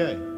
Okay.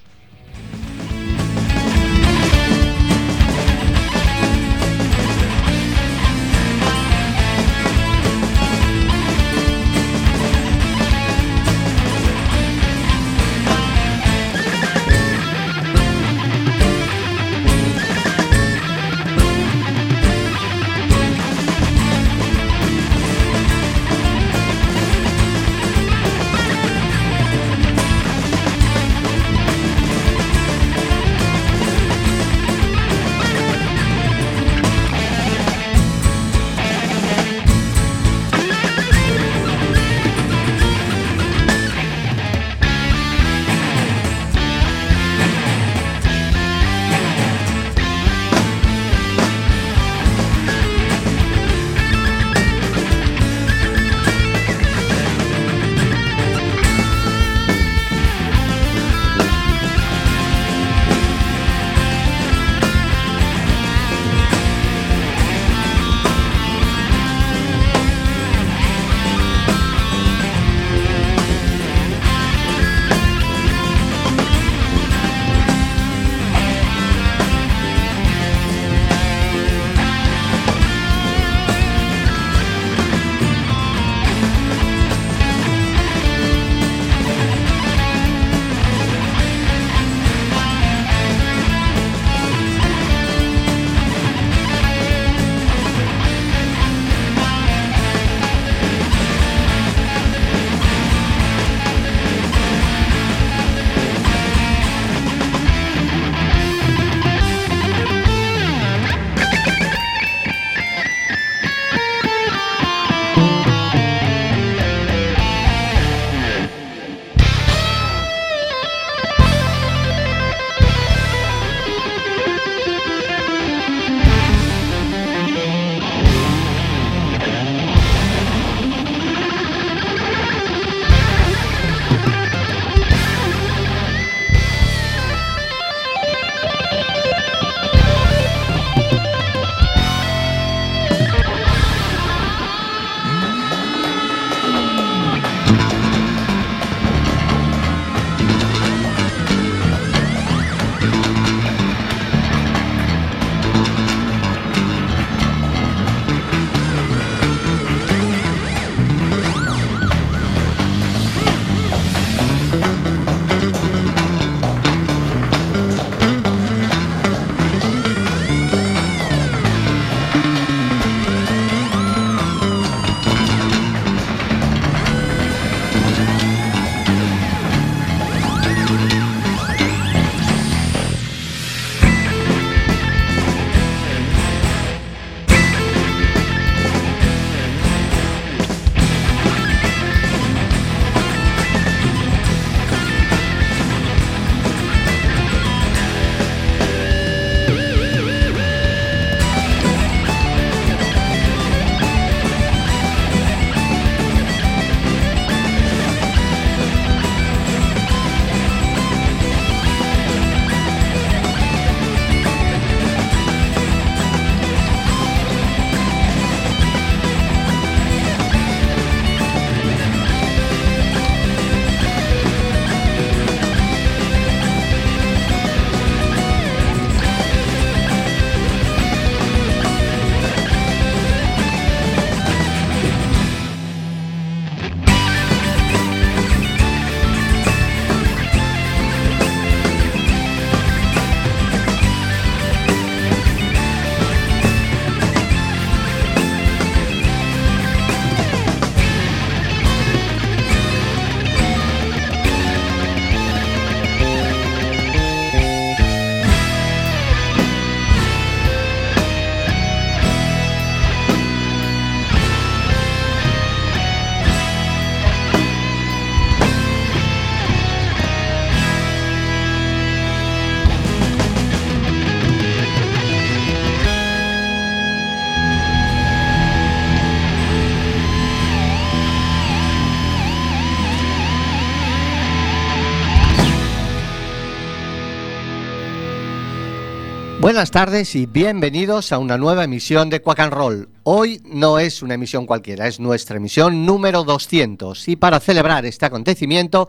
Buenas tardes y bienvenidos a una nueva emisión de Quack and Roll. Hoy no es una emisión cualquiera, es nuestra emisión número 200 y para celebrar este acontecimiento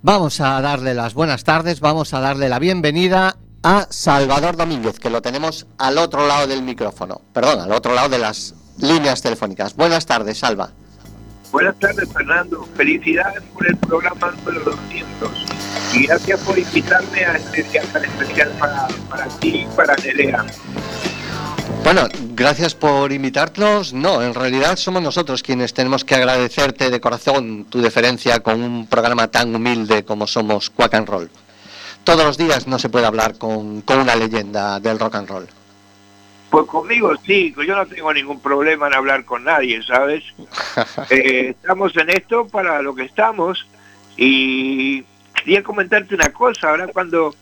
vamos a darle las buenas tardes, vamos a darle la bienvenida a Salvador Domínguez, que lo tenemos al otro lado del micrófono, perdón, al otro lado de las líneas telefónicas. Buenas tardes, Salva. Buenas tardes, Fernando. Felicidades por el programa número 200. Y gracias por invitarme a este día tan especial para, para ti y para Nerea. Bueno, gracias por invitarnos. No, en realidad somos nosotros quienes tenemos que agradecerte de corazón tu deferencia con un programa tan humilde como somos Quack and Roll. Todos los días no se puede hablar con, con una leyenda del rock and roll. Pues conmigo sí, yo no tengo ningún problema en hablar con nadie, ¿sabes? Eh, estamos en esto para lo que estamos y quería comentarte una cosa, ahora cuando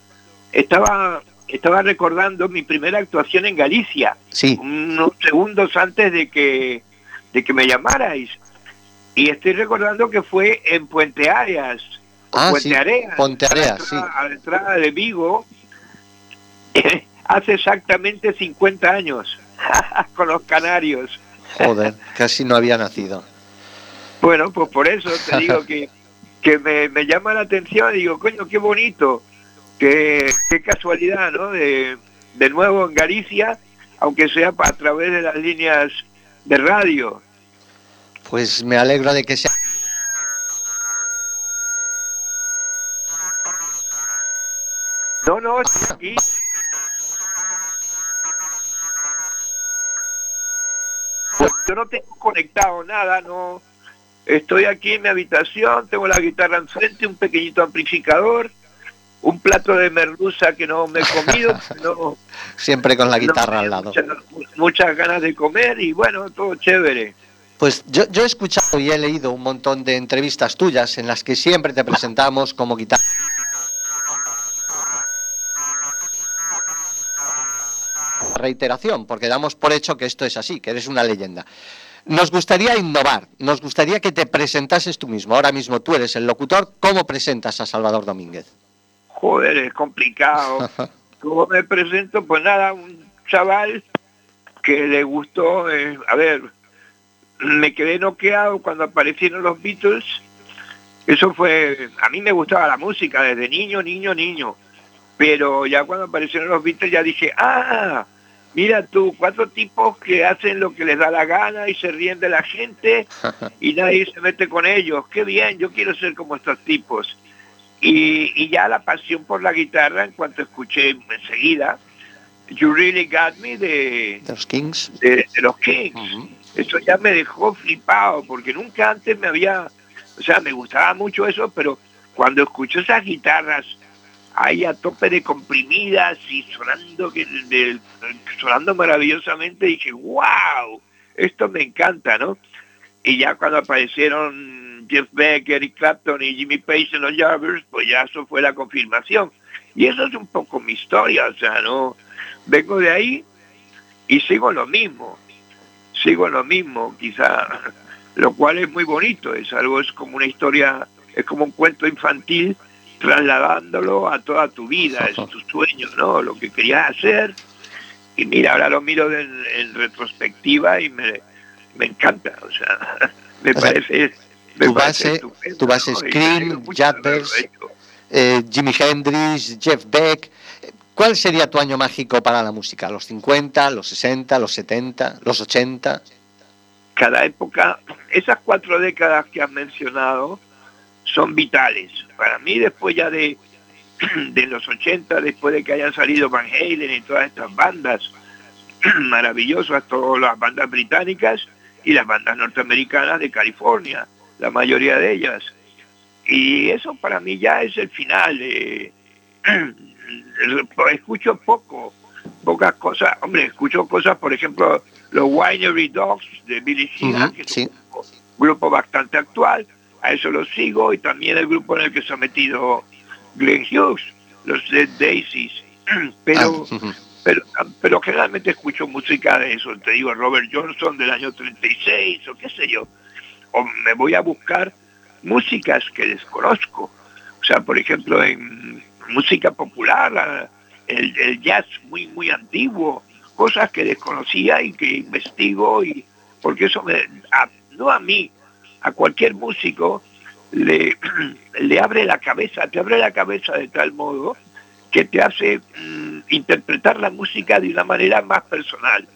estaba estaba recordando mi primera actuación en Galicia, sí. unos segundos antes de que de que me llamarais. Y estoy recordando que fue en Puente Areas, ah, Puente sí. Areas, Puente Areas, a, sí. la entrada, a la entrada de Vigo, hace exactamente 50 años, con los canarios. Joder, casi no había nacido. Bueno, pues por eso te digo que, que me, me llama la atención y digo, coño, qué bonito, qué, qué casualidad, ¿no? De, de nuevo en Galicia, aunque sea a través de las líneas de radio. Pues me alegro de que sea. No, no, estoy aquí. Yo no tengo conectado nada, no. Estoy aquí en mi habitación, tengo la guitarra enfrente, un pequeñito amplificador, un plato de merluza que no me he comido, no, Siempre con la guitarra no, al lado. Muchas, muchas ganas de comer y bueno, todo chévere. Pues yo, yo he escuchado y he leído un montón de entrevistas tuyas en las que siempre te presentamos como guitarra. Reiteración, porque damos por hecho que esto es así, que eres una leyenda. Nos gustaría innovar, nos gustaría que te presentases tú mismo. Ahora mismo tú eres el locutor, ¿cómo presentas a Salvador Domínguez? Joder, es complicado. ¿Cómo me presento? Pues nada, un chaval que le gustó, eh, a ver, me quedé noqueado cuando aparecieron los Beatles. Eso fue, a mí me gustaba la música desde niño, niño, niño. Pero ya cuando aparecieron los Beatles ya dije, ah, mira tú, cuatro tipos que hacen lo que les da la gana y se ríen de la gente y nadie se mete con ellos. Qué bien, yo quiero ser como estos tipos. Y, y ya la pasión por la guitarra, en cuanto escuché enseguida, You Really Got Me de, los Kings. de, de los Kings. Eso ya me dejó flipado, porque nunca antes me había, o sea, me gustaba mucho eso, pero cuando escucho esas guitarras ahí a tope de comprimidas y sonando, que- sonando maravillosamente, dije, wow, esto me encanta, ¿no? Y ya cuando aparecieron Jeff Beck, Eric Clapton y Jimmy Page en los Yardbirds, pues ya eso fue la confirmación. Y eso es un poco mi historia, o sea, no vengo de ahí y sigo lo mismo sigo lo mismo, quizá, lo cual es muy bonito, es algo, es como una historia, es como un cuento infantil trasladándolo a toda tu vida, es tu sueño, ¿no? Lo que querías hacer. Y mira, ahora lo miro en, en retrospectiva y me, me encanta, o sea, me O sea, parece... me tu parece base- tu base ¿no? es Y Cream, me alegro mucho de haberlo Yardbirds, hecho. Eh, Jimi Hendrix, Jeff Beck. ¿Cuál sería tu año mágico para la música? ¿Los 50, los 60, los 70, los 80? cada época, esas cuatro décadas que has mencionado son vitales. Para mí, después ya de, de los 80, después de que hayan salido Van Halen y todas estas bandas maravillosas, todas las bandas británicas y las bandas norteamericanas de California, la mayoría de ellas. Y eso para mí ya es el final. eh, escucho poco, pocas cosas. Hombre, escucho cosas, por ejemplo, los Winery Dogs de Billy Sheehan, que es sí. un grupo bastante actual. A eso lo sigo y también el grupo en el que se ha metido Glenn Hughes, los Dead Daisies. Pero, Ah, pero, pero generalmente escucho música de eso, te digo, Robert Johnson del año 36 o qué sé yo. O me voy a buscar músicas que desconozco. O sea, por ejemplo, en música popular, la- el, jazz muy, muy antiguo, cosas que desconocía y que investigo, y porque eso me, no a mí, a cualquier músico, le, le abre la cabeza, te abre la cabeza de tal modo que te hace mm, interpretar la música de una manera más personal.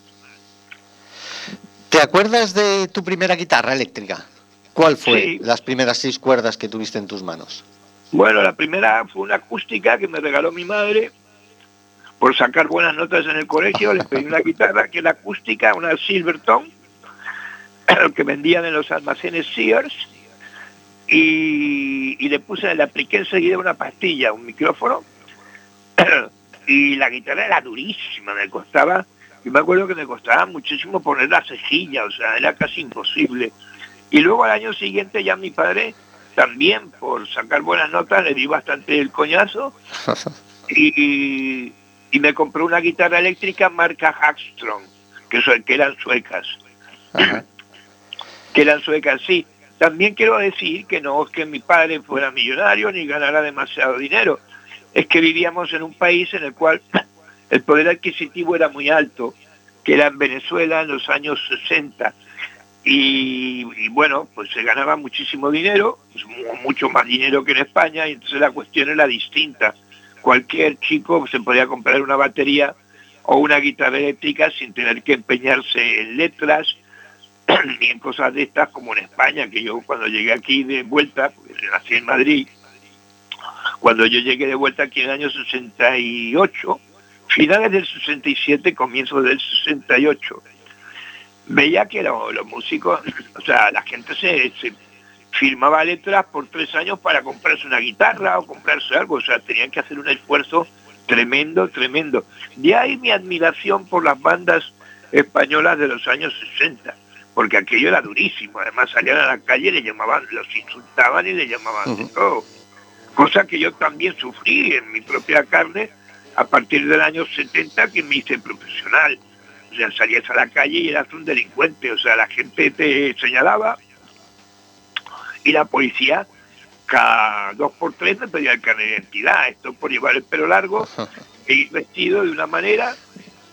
¿Te acuerdas de tu primera guitarra eléctrica? ¿Cuál fue las primeras seis cuerdas que tuviste en tus manos? Bueno, la primera fue una acústica que me regaló mi madre por sacar buenas notas en el colegio. Le pedí una guitarra que era acústica, una Silverton, que vendían en los almacenes Sears y, le puse, le apliqué enseguida una pastilla, un micrófono, y la guitarra era durísima, me costaba, y me acuerdo que me costaba muchísimo poner la cejilla, o sea, era casi imposible. Y luego al año siguiente ya mi padre, también por sacar buenas notas, le di bastante el coñazo, y, y, me compró una guitarra eléctrica marca Hackstrong, que, que eran suecas. Que eran suecas, sí también quiero decir que no es que mi padre fuera millonario ni ganara demasiado dinero, es que vivíamos en un país en el cual el poder adquisitivo era muy alto, que era en Venezuela en los años 60. Y, bueno, pues se ganaba muchísimo dinero, mucho más dinero que en España, y entonces la cuestión era distinta. Cualquier chico se podía comprar una batería o una guitarra eléctrica sin tener que empeñarse en letras, ni en cosas de estas como en España, que yo cuando llegué aquí de vuelta, nací en Madrid, cuando yo llegué de vuelta aquí en el año 68, finales del 67, comienzos del 68, veía que los, músicos, o sea, la gente se, se, firmaba letras por tres años para comprarse una guitarra o comprarse algo, o sea, tenían que hacer un esfuerzo tremendo, tremendo. De ahí mi admiración por las bandas españolas de los años 60 porque aquello era durísimo. Además salían a la calle y le llamaban, los insultaban y le llamaban de todo. Cosa que yo también sufrí en mi propia carne a partir del año 70 que me hice profesional. O sea, salías a la calle y eras un delincuente. O sea, la gente te señalaba y la policía cada dos por tres me pedía el carnet de identidad. Esto por llevar el pelo largo e ir vestido de una manera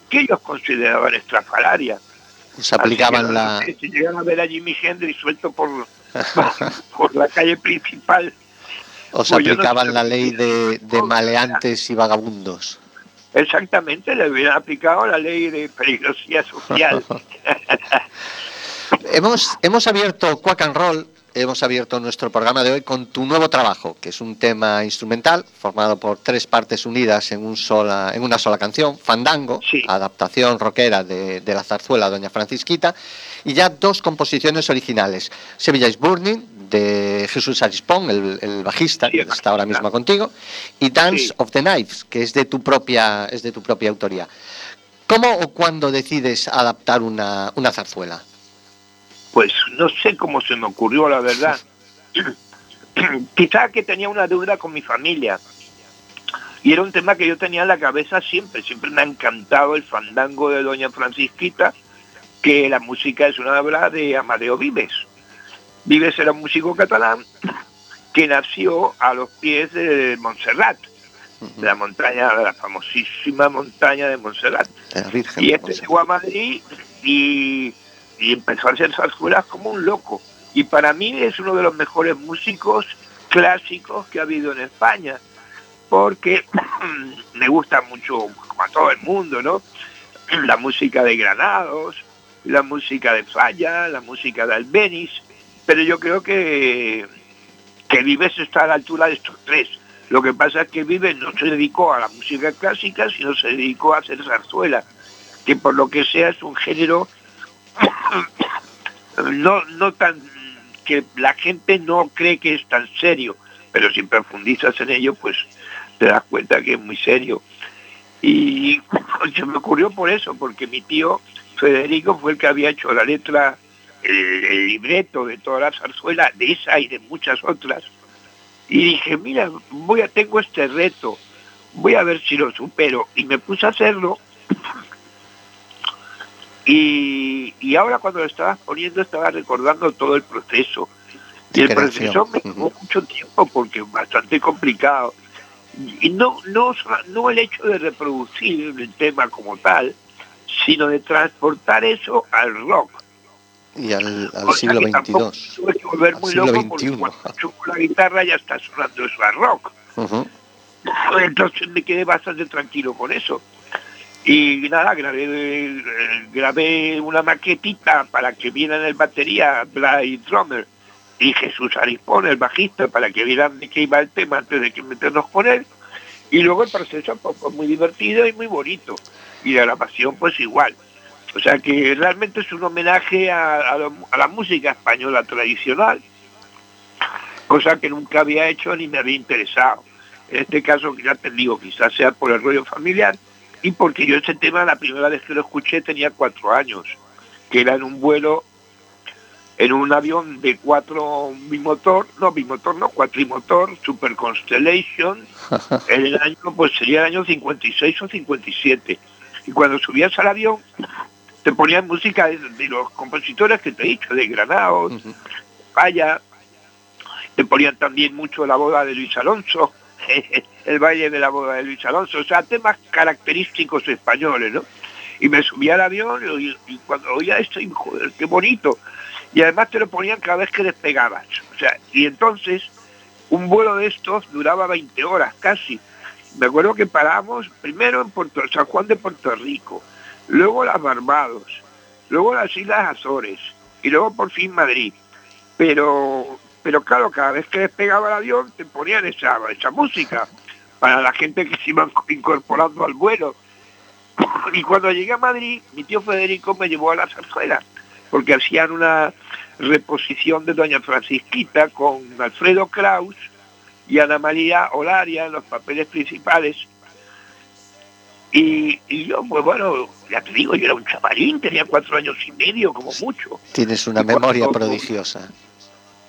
que ellos consideraban estrafalaria se aplicaban la... Si llegan a ver a Jimi Hendrix suelto por, por la calle principal. O se pues aplicaban la ley de, maleantes y vagabundos. Exactamente, le hubieran aplicado la ley de peligrosidad social. hemos, hemos abierto Quack and Roll hemos abierto nuestro programa de hoy con tu nuevo trabajo, que es un tema instrumental formado por tres partes unidas en, un sola, en una sola canción, Fandango, adaptación rockera de, la zarzuela Doña Francisquita, y ya dos composiciones originales, Sevilla is Burning, de Jesús Arispón, el, bajista, que está ahora mismo contigo, y Dance of the Knives, que es de tu propia, es de tu propia autoría. ¿Cómo o cuándo decides adaptar una zarzuela? Pues no sé cómo se me ocurrió, la verdad. Quizá que tenía una deuda con mi familia. Y era un tema que yo tenía en la cabeza siempre. Siempre me ha encantado el fandango de Doña Francisquita, que la música es una obra de Amadeo Vives. Vives era un músico catalán que nació a los pies de Montserrat, de la montaña, de la famosísima montaña de Montserrat. y este llegó a Madrid y y empezó a hacer zarzuelas como un loco. Y para mí es uno de los mejores músicos clásicos que ha habido en España, porque me gusta mucho, como a todo el mundo, ¿no? La música de Granados, la música de Falla, la música de Albeniz, pero yo creo que, que Vives está a la altura de estos tres. Lo que pasa es que Vives no se dedicó a la música clásica, sino se dedicó a hacer zarzuela, que por lo que sea es un género no, no tan que la gente no cree que es tan serio, pero si profundizas en ello, pues te das cuenta que es muy serio. Y se me ocurrió por eso, porque mi tío Federico fue el que había hecho la letra, el, libreto de toda la zarzuela, de esa y de muchas otras. Y dije, mira, voy a, tengo este reto, voy a ver si lo supero. Y me puse a hacerlo y, ahora cuando lo estabas poniendo estaba recordando todo el proceso. Y el proceso me tomó mucho tiempo porque es bastante complicado. Y no, no, no el hecho de reproducir el tema como tal, sino de transportar eso al rock. Y al, siglo XXII. Tuve que volver muy loco porque cuando la guitarra ya está sonando eso al rock. Entonces me quedé bastante tranquilo con eso. Y nada, grabé, grabé una maquetita para que vieran el batería, Blade Drummer, y Jesús Arispón, el bajista, para que vieran de qué iba el tema antes de que meternos con él. Y luego el proceso pues, fue muy divertido y muy bonito. Y la grabación pues igual. O sea que realmente es un homenaje a, la música española tradicional, cosa que nunca había hecho ni me había interesado. En este caso, ya te digo, quizás sea por el rollo familiar, y porque yo ese tema la primera vez que lo escuché tenía cuatro años, que era en un vuelo, en un avión de cuatro bimotor, no bimotor, no, cuatrimotor, Super Constellation, en el año, pues sería el año 56 o 57. Y cuando subías al avión, te ponían música de, los compositores que te he dicho, de Granados, Vaya, te ponían también mucho la boda de Luis Alonso, el baile de la boda de Luis Alonso, o sea, temas característicos españoles, ¿no? Y me subí al avión y, cuando oía esto, y, joder, qué bonito. Y además te lo ponían cada vez que despegabas. O sea, y entonces un vuelo de estos duraba 20 horas casi. Me acuerdo que paramos primero en Puerto San Juan de Puerto Rico, luego las Barbados, luego las Islas Azores y luego por fin Madrid. Pero pero claro, cada vez que despegaba el avión te ponían esa, esa música para la gente que se iba incorporando al vuelo. Y cuando llegué a Madrid, mi tío Federico me llevó a la zarzuela, porque hacían una reposición de Doña Francisquita con Alfredo Kraus y Ana María Olaria en los papeles principales. Y, y, yo, pues bueno, ya te digo, yo era un chavalín, tenía cuatro años y medio, como mucho. Tienes una memoria prodigiosa.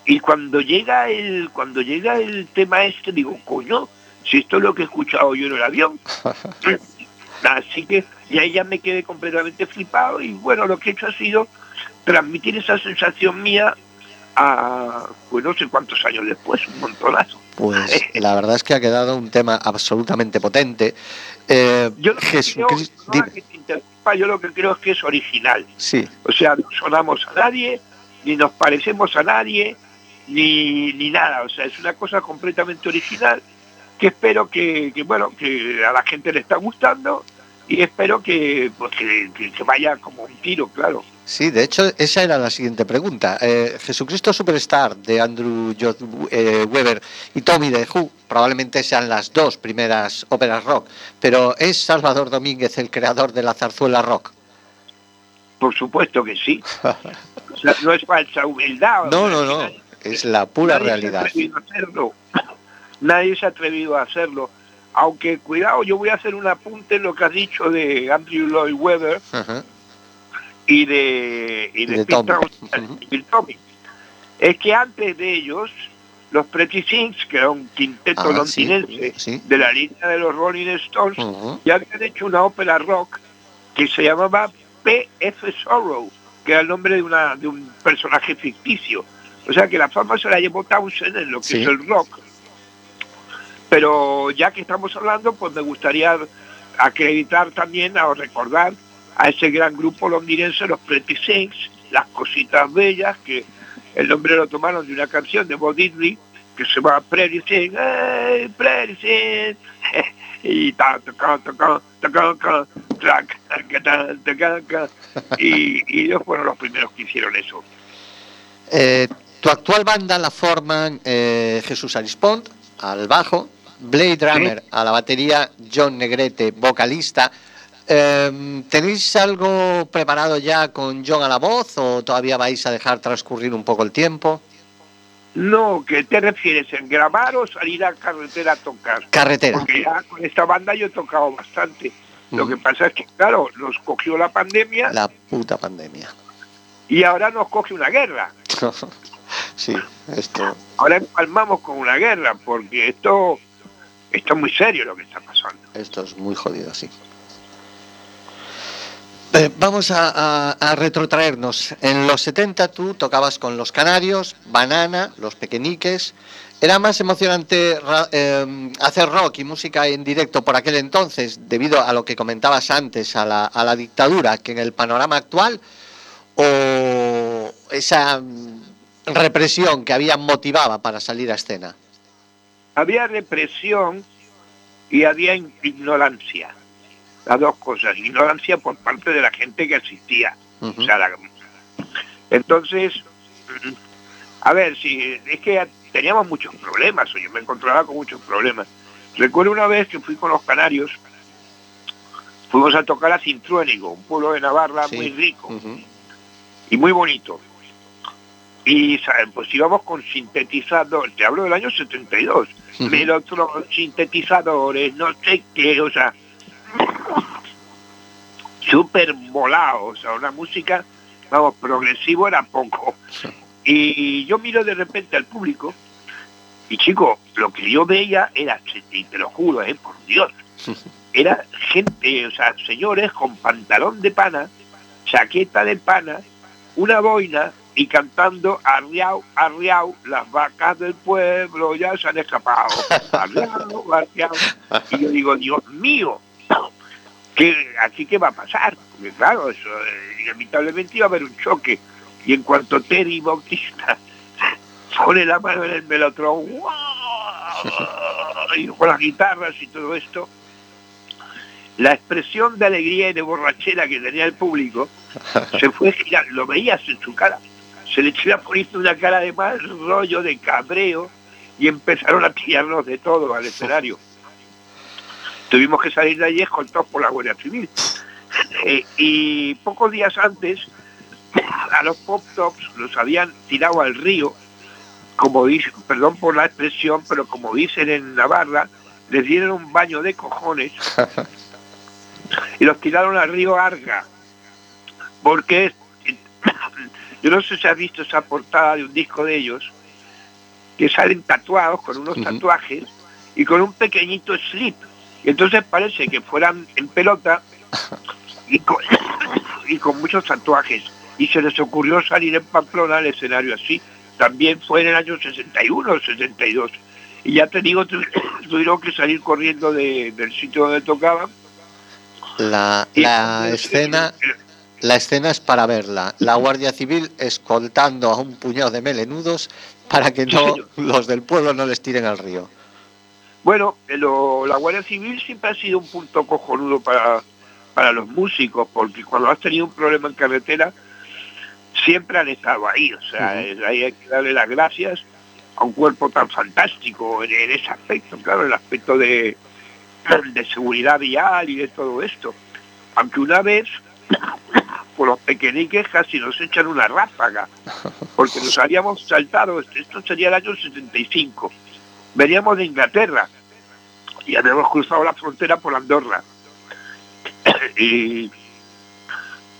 Y cuando llega el, cuando llega el tema este, digo, coño, si esto es lo que he escuchado yo en el avión. Así que, y ahí ya me quedé completamente flipado y bueno, lo que he hecho ha sido transmitir esa sensación mía a, pues no sé cuántos años después, un montonazo. Pues la verdad es que ha quedado un tema absolutamente potente. Eh, yo, yo lo que creo es que es original. Sí. O sea, no sonamos a nadie, ni nos parecemos a nadie, ni, ni nada, o sea, es una cosa completamente original que espero que, bueno, que a la gente le está gustando y espero que, pues, que, vaya como un tiro, claro. Sí, de hecho, esa era la siguiente pregunta. Eh, Jesucristo Superstar de Andrew George eh, Weber y Tommy de Who probablemente sean las dos primeras óperas rock, pero ¿es Salvador Domínguez el creador de la zarzuela rock? Por supuesto que sí. no es falsa humildad. No, no, no es la pura realidad. Nadie se ha atrevido a hacerlo. Aunque, cuidado, yo voy a hacer un apunte en lo que has dicho de Andrew Lloyd Webber y de, y de, Tommy. Es que antes de ellos, los Pretty Things, que era un quinteto ah, londinense de la línea de los Rolling Stones, ya habían hecho una ópera rock que se llamaba P.F. Sorrow, que era el nombre de, una, de un personaje ficticio. O sea que la fama se la llevó Townsend en lo que es el rock. Pero ya que estamos hablando, pues me gustaría acreditar también o recordar a ese gran grupo londinense, los Pretty Saints, las cositas bellas, que el nombre lo tomaron de una canción de Bob Diddley que se llama Pretty Saints, hey, Pretty Saints, y y, ellos fueron los primeros que hicieron eso. Eh, tu actual banda la forman eh, Jesús Arispont al bajo, Blade Drummer a la batería, John Negrete, vocalista. Em, ¿Tenéis algo preparado ya con John a la voz o todavía vais a dejar transcurrir un poco el tiempo? No, ¿qué te refieres? ¿En grabar o salir a carretera a tocar? Carretera. Porque ya con esta banda yo he tocado bastante. Lo que pasa es que, claro, nos cogió la pandemia. La puta pandemia. Y ahora nos coge una guerra. Sí, esto. Ahora empalmamos con una guerra, porque esto, esto es muy serio lo que está pasando. Esto es muy jodido, sí. Eh, vamos a, retrotraernos. En los 70 tú tocabas con los canarios, Banana, los pequeñiques. Era más emocionante eh, hacer rock y música en directo por aquel entonces, debido a lo que comentabas antes, a la, a la dictadura, que en el panorama actual, o esa represión que había motivaba para salir a escena. Había represión y había ignorancia las dos cosas, ignorancia por parte de la gente que asistía. entonces, a ver, si es que teníamos muchos problemas, o yo me encontraba con muchos problemas. Recuerdo una vez que fui con los canarios, fuimos a tocar a Cintruénigo, un pueblo de Navarra muy rico y muy bonito. Y pues íbamos con sintetizadores, te hablo del año 72, pero otros sintetizadores, no sé qué, o sea, súper volado, o sea, una música, vamos, progresivo era poco. Y yo miro de repente al público y chico, lo que yo veía era, y te lo juro, eh, por Dios, era gente, o sea, señores con pantalón de pana, chaqueta de pana, una boina y cantando arriau, arriau, las vacas del pueblo ya se han escapado. Arriau, arriau. Y yo digo, Dios mío, ¿qué, aquí qué va a pasar? Porque claro, eso eh, inevitablemente iba a haber un choque. Y en cuanto Terry Bautista pone la mano en el melotron, y con las guitarras y todo esto, la expresión de alegría y de borrachera que tenía el público se fue girar, lo veías en su cara, se le iba poniendo una cara de mal rollo, de cabreo, y empezaron a tirarnos de todo al escenario. Tuvimos que salir de allí escoltados por la Guardia Civil. Eh, y pocos días antes, a los pop tops los habían tirado al río, como dicen, perdón por la expresión, pero como dicen en Navarra, les dieron un baño de cojones y los tiraron al río Arga. Porque yo no sé si has visto esa portada de un disco de ellos, que salen tatuados con unos tatuajes y con un pequeñito slip y entonces parece que fueran en pelota y con, muchos tatuajes. Y se les ocurrió salir en Pamplona al escenario así. También fue en el año 61 o 62. Y ya te digo, tuvieron que salir corriendo del sitio donde tocaban. La, la escena... La escena es para verla. La Guardia Civil escoltando a un puñado de melenudos para que no los del pueblo no les tiren al río. Bueno, la Guardia Civil siempre ha sido un punto cojonudo para, para los músicos, porque cuando has tenido un problema en carretera, siempre han estado ahí. O sea, ahí hay que darle las gracias a un cuerpo tan fantástico en, ese aspecto, claro, el aspecto de, de seguridad vial y de todo esto. Aunque una vez, por los pequeñiques casi nos echan una ráfaga, porque nos habíamos saltado, esto sería el año 75 veníamos de Inglaterra y habíamos cruzado la frontera por Andorra. y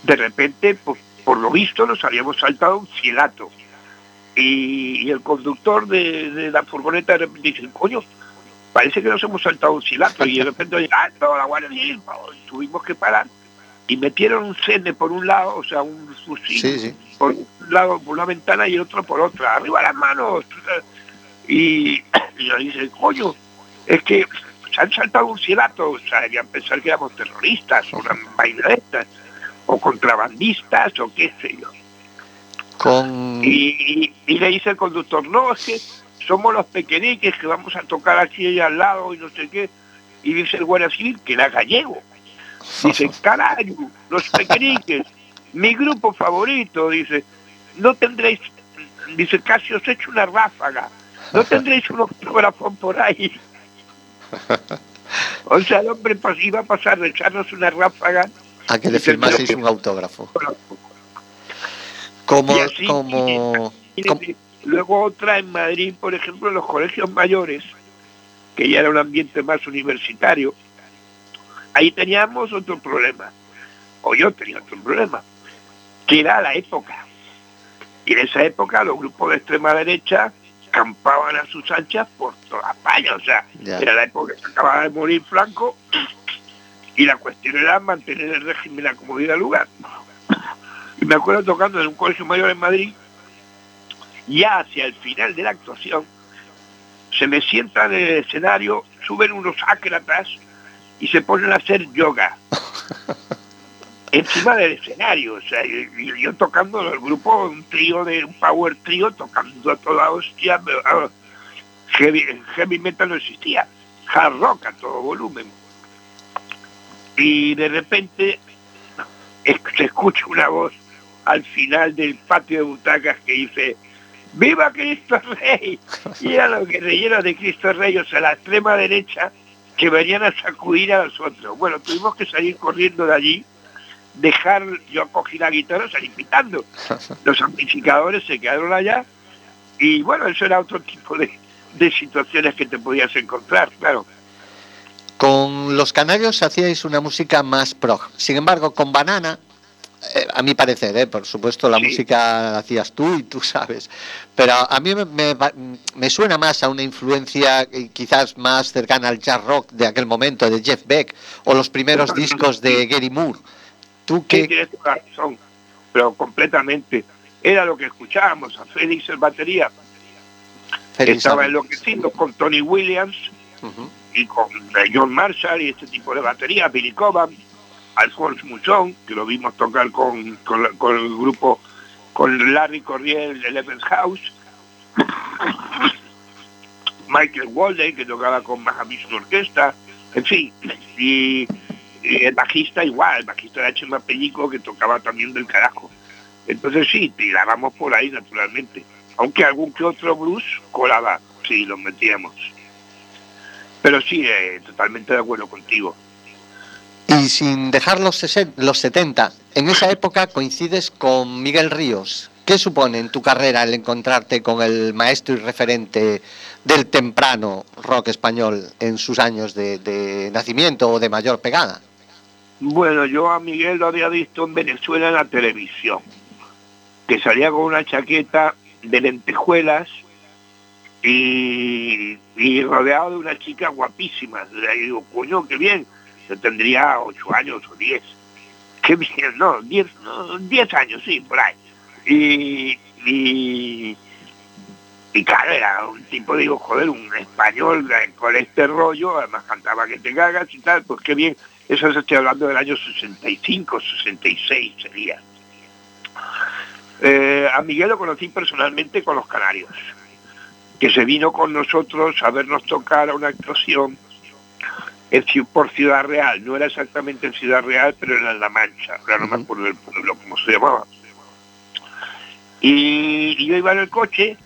de repente, pues, por lo visto, nos habíamos saltado un cielato. Y, el conductor de, la furgoneta de repente dice, coño, parece que nos hemos saltado un cielato. Y de repente, ah, la Guardia tuvimos que parar. Y metieron un cene por un lado, o sea, un fusil, por un lado por una ventana y otro por otra. Arriba las manos, y, yo dije, coño, es que se han saltado un cielato, o sea, deberían pensar que éramos terroristas o una o contrabandistas o qué sé yo. Y, le dice el conductor, no, es que somos los pequeñiques que vamos a tocar aquí allá al lado y no sé qué. Y dice el guardia civil que era gallego. Dice, carajo, los pequeñiques, mi grupo favorito, dice, no tendréis, dice, casi os he hecho una ráfaga ¿No tendréis un autógrafo por ahí? O sea, el hombre iba a pasar de echarnos una ráfaga. A que le firmaseis un autógrafo. Como, como, Luego otra en Madrid, por ejemplo, en los colegios mayores, que ya era un ambiente más universitario, ahí teníamos otro problema, o yo tenía otro problema, que era la época. Y en esa época los grupos de extrema derecha campaban a sus anchas por toda España. O sea, era la época que acababa de morir Franco Y la cuestión era mantener el régimen la comodidad del lugar. Y me acuerdo tocando en un colegio mayor en Madrid, ya hacia el final de la actuación, se me sientan en el escenario, suben unos ácratas y se ponen a hacer yoga. Encima del escenario, o sea, yo, tocando el grupo, un trío de un power trío, tocando a toda hostia, ah, heavy, heavy metal no existía, hard rock a todo volumen. Y de repente se escucha una voz al final del patio de butacas que dice ¡Viva Cristo Rey! Y era lo que relleno de Cristo Rey, o sea, la extrema derecha, que venían a sacudir a nosotros. Bueno, tuvimos que salir corriendo de allí, dejar, yo cogí la guitarra, salir pitando. Los amplificadores se quedaron allá, y bueno, eso era otro tipo de, de situaciones que te podías encontrar, claro. Con los canarios hacíais una música más prog. Sin embargo, con Banana a mi parecer, eh, por supuesto, la música la hacías tú y tú sabes, pero a mí me, suena más a una influencia eh, quizás más cercana al jazz rock de aquel momento, de Jeff Beck, o los primeros discos de Gary Moore. ¿Tú qué? tienes razón, pero completamente. Era lo que escuchábamos, a Félix el batería. Estaba enloqueciendo con Tony Williams y con John Marshall y este tipo de batería, Billy Cobham Alfonso Muchón, que lo vimos tocar con, con, el grupo, con Larry Corriel de Elephant House, Michael Walden, que tocaba con Mahavishnu Orquesta, en fin, y, el bajista igual, el bajista era Chema Pellico, que tocaba también del carajo. Entonces sí, tirábamos por ahí naturalmente, aunque algún que otro blues colaba, sí, lo metíamos. Pero sí, eh, totalmente de acuerdo contigo. Y sin dejar los, los 70, en esa época coincides con Miguel Ríos. ¿Qué supone en tu carrera el encontrarte con el maestro y referente del temprano rock español en sus años de, nacimiento o de mayor pegada? Bueno, yo a Miguel lo había visto en Venezuela en la televisión, que salía con una chaqueta de lentejuelas y, rodeado de una chica guapísima. Y digo, coño, qué bien tendría ocho años o diez. Qué bien, no, diez, no, diez años, sí, por ahí. Y, y, y claro, era un tipo, digo, joder, un español con este rollo, además cantaba que te cagas y tal, pues qué bien. Eso estoy hablando del año 65, 66 sería. Eh, a Miguel lo conocí personalmente con los Canarios, que se vino con nosotros a vernos tocar a una actuación por Ciudad Real, no era exactamente en Ciudad Real, pero era en La Mancha, ahora no me acuerdo del pueblo, cómo se llamaba. Y, yo iba en el coche,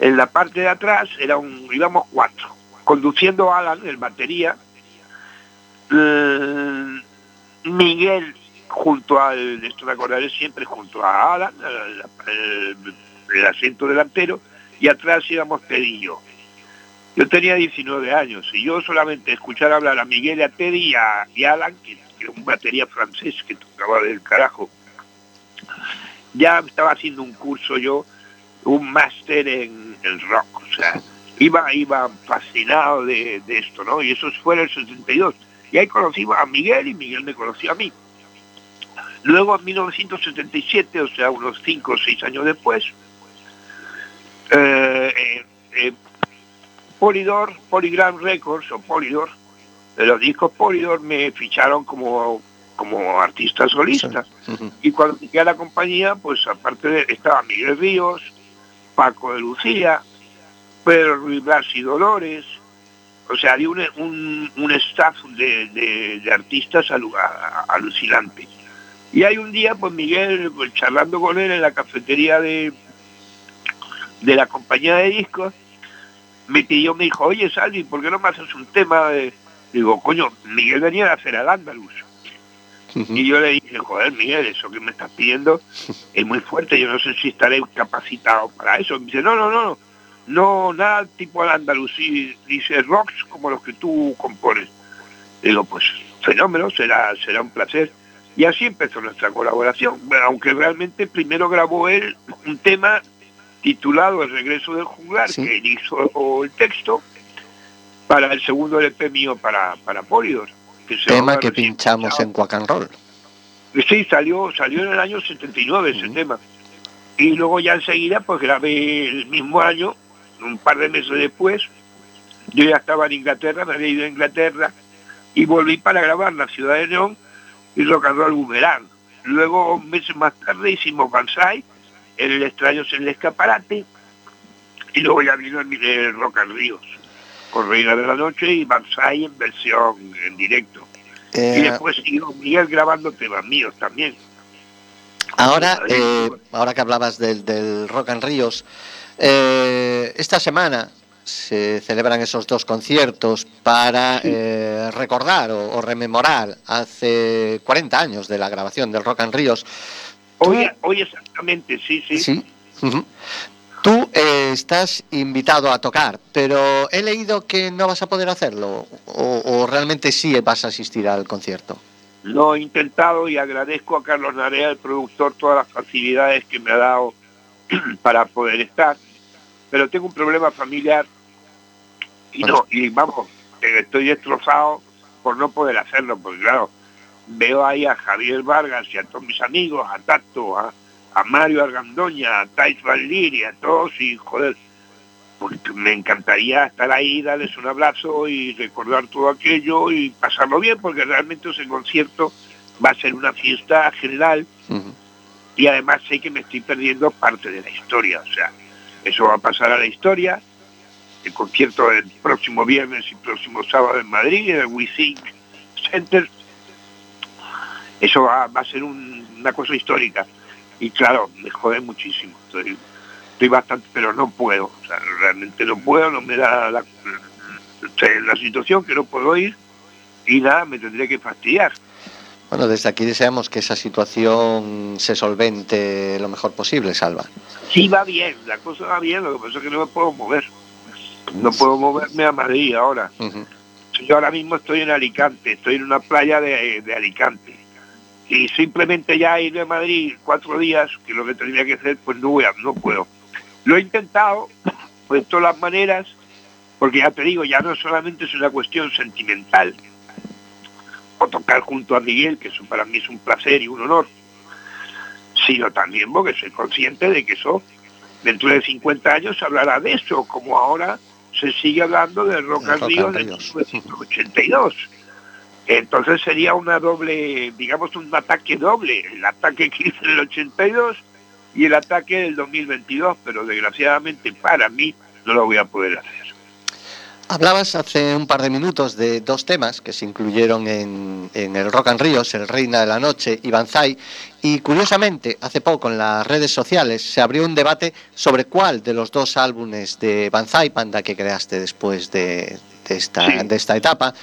en la parte de atrás era un, íbamos cuatro, conduciendo Alan, el batería, eh, Miguel junto al, esto me acordaré siempre, junto a Alan, el, el asiento delantero, y atrás íbamos Pedillo. Yo tenía 19 años y yo solamente escuchar hablar a Miguel, a Teddy y a, Alan, que, era un batería francés que tocaba del carajo. Ya estaba haciendo un curso yo, un máster en el rock, o sea, iba, iba fascinado de, esto, ¿no? Y eso fue en el 72. Y ahí conocí a Miguel y Miguel me conoció a mí. Luego en 1977, o sea, unos 5 o 6 años después, eh, eh Polydor, Polygram Records o Polydor, de los discos Polydor me ficharon como, como artista solista. Y cuando llegué a la compañía, pues aparte de, estaba Miguel Ríos, Paco de Lucía, Pedro Ruiz Blas y Dolores, o sea, había un, un, staff de, de, artistas alucinante. Y hay un día, pues Miguel, pues, charlando con él en la cafetería de, de la compañía de discos, mi tío me dijo, oye Salvi, ¿por qué no me haces un tema de... Digo, coño, Miguel venía a hacer el andaluz. Y yo le dije, joder, Miguel, eso que me estás pidiendo es muy fuerte, yo no sé si estaré capacitado para eso. Me dice, no, no, no, no, nada tipo al andaluz, dice rocks como los que tú compones. Digo, pues fenómeno, será, será un placer. Y así empezó nuestra colaboración, aunque realmente primero grabó él un tema titulado El regreso del juglar, que hizo el texto para el segundo LP mío para, para Polidor. Que tema que pinchamos en Quack and Roll. Sí, salió, salió en el año 79 ese Ujú. tema. Y luego ya enseguida, pues grabé el mismo año, un par de meses después, yo ya estaba en Inglaterra, me había ido a Inglaterra, y volví para grabar La Ciudad de León y Rock and Roll Boomerang. Luego, meses más tarde, hicimos Banzai, en el Extraños en el Escaparate, y luego ya vino el, el Rock and Ríos, con Reina de la Noche y Banzai en versión en directo. Y Eh, después siguió Miguel grabando temas míos también. Ahora, eh, ahora que hablabas del, del Rock and Ríos, eh, esta semana se celebran esos dos conciertos para Sí. eh, recordar o, o rememorar hace 40 años de la grabación del Rock and Ríos. Hoy, hoy exactamente, sí, sí. Sí. Tú eh, estás invitado a tocar, pero he leído que no vas a poder hacerlo o, o realmente sí vas a asistir al concierto. Lo he intentado y agradezco a Carlos Narea, el productor, todas las facilidades que me ha dado para poder estar. Pero tengo un problema familiar y no, y vamos, eh, estoy destrozado por no poder hacerlo, porque claro, veo ahí a Javier Vargas y a todos mis amigos, a Tato, a, a Mario Argandoña, a Tais Valir y a todos, y joder, porque me encantaría estar ahí, darles un abrazo y recordar todo aquello y pasarlo bien, porque realmente ese concierto va a ser una fiesta general y además sé que me estoy perdiendo parte de la historia, o sea, eso va a pasar a la historia. El concierto del próximo viernes y próximo sábado en Madrid, en el WeThink Center, eso va, va a ser un- una cosa histórica. Y claro, me jode muchísimo. Estoy, estoy bastante, pero no puedo. O sea, realmente no puedo, no me da la, situación que no puedo ir y nada, me tendré que fastidiar. Bueno, desde aquí deseamos que esa situación se solvente lo mejor posible, Salva. Sí va bien, la cosa va bien, lo que pasa es que no me puedo mover. No puedo moverme a Madrid ahora. Yo ahora mismo estoy en Alicante, estoy en una playa de, de Alicante. Y simplemente ya irme a Madrid cuatro días, que es lo que tendría que hacer, pues no voy a, no puedo. Lo he intentado, pues de todas las maneras, porque ya te digo, ya no solamente es una cuestión sentimental, o tocar junto a Miguel, que eso para mí es un placer y un honor, sino también porque soy consciente de que eso, dentro de 50 años se hablará de eso, como ahora se sigue hablando del Rock and Rock Rio and de Ríos. 1982. Entonces sería una doble, digamos un ataque doble, el ataque que hice en el 82 y el ataque del 2022, pero desgraciadamente para mí no lo voy a poder hacer. Hablabas hace un par de minutos de dos temas que se incluyeron en, en el Rock and Ríos, el Reina de la Noche y Banzai, y curiosamente, hace poco en las redes sociales se abrió un debate sobre cuál de los dos álbumes de Banzai, banda que creaste después de, de esta, Sí. de esta etapa,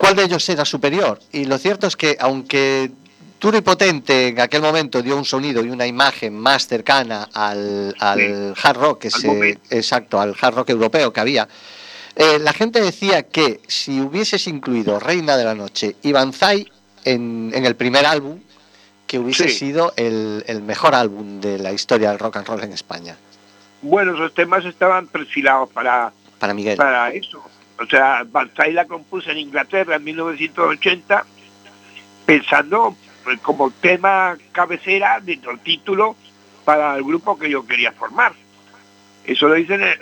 cuál de ellos era superior. Y lo cierto es que, aunque Duro y Potente en aquel momento dio un sonido y una imagen más cercana al, al hard rock, ese- exacto, al hard rock europeo que había, eh, la gente decía que si hubieses incluido Reina de la Noche y Banzai en, en el primer álbum, que hubiese Sí. sido el, el mejor álbum de la historia del rock and roll en España, Bueno, esos temas estaban perfilados para, para Miguel. para eso. O sea, Banzai la compuse en Inglaterra en 1980 pensando pues, como tema cabecera de o título para el grupo que yo quería formar. Eso lo hice en, el-